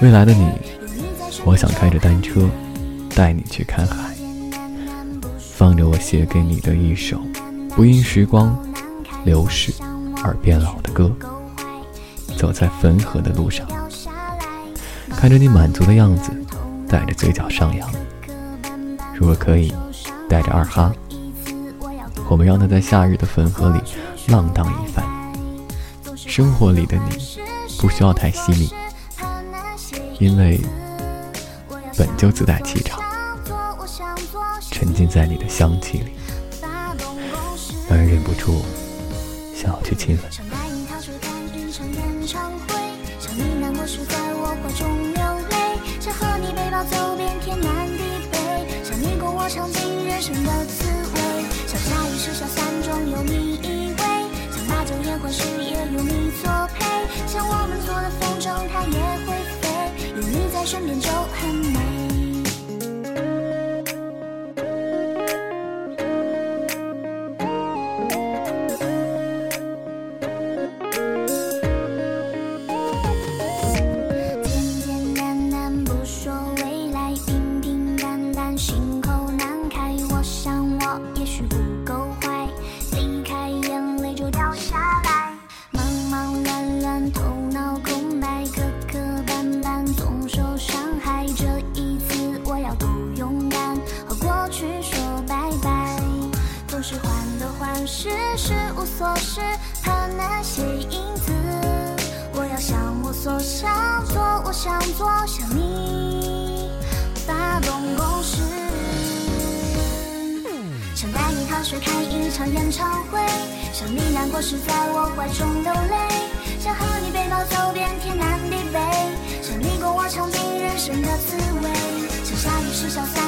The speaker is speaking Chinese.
未来的你，我想开着单车带你去看海，放着我写给你的一首不因时光流逝而变老的歌，走在汾河的路上，看着你满足的样子，带着嘴角上扬。如果可以，带着二哈，我们让他在夏日的汾河里浪荡一番。生活里的你，不需要太细腻，因为本就自带气场，沉浸在你的香气里，让人忍不住想要去亲吻。尝尽人生的滋味，凡事无所事，怕那些影子。我要向我所想做，我想做向你发动攻势。想带你踏雪看一场演唱会，想你难过时在我怀中流泪，想和你背包走遍天南地北，想你共我尝尽人生的滋味，想下雨时小伞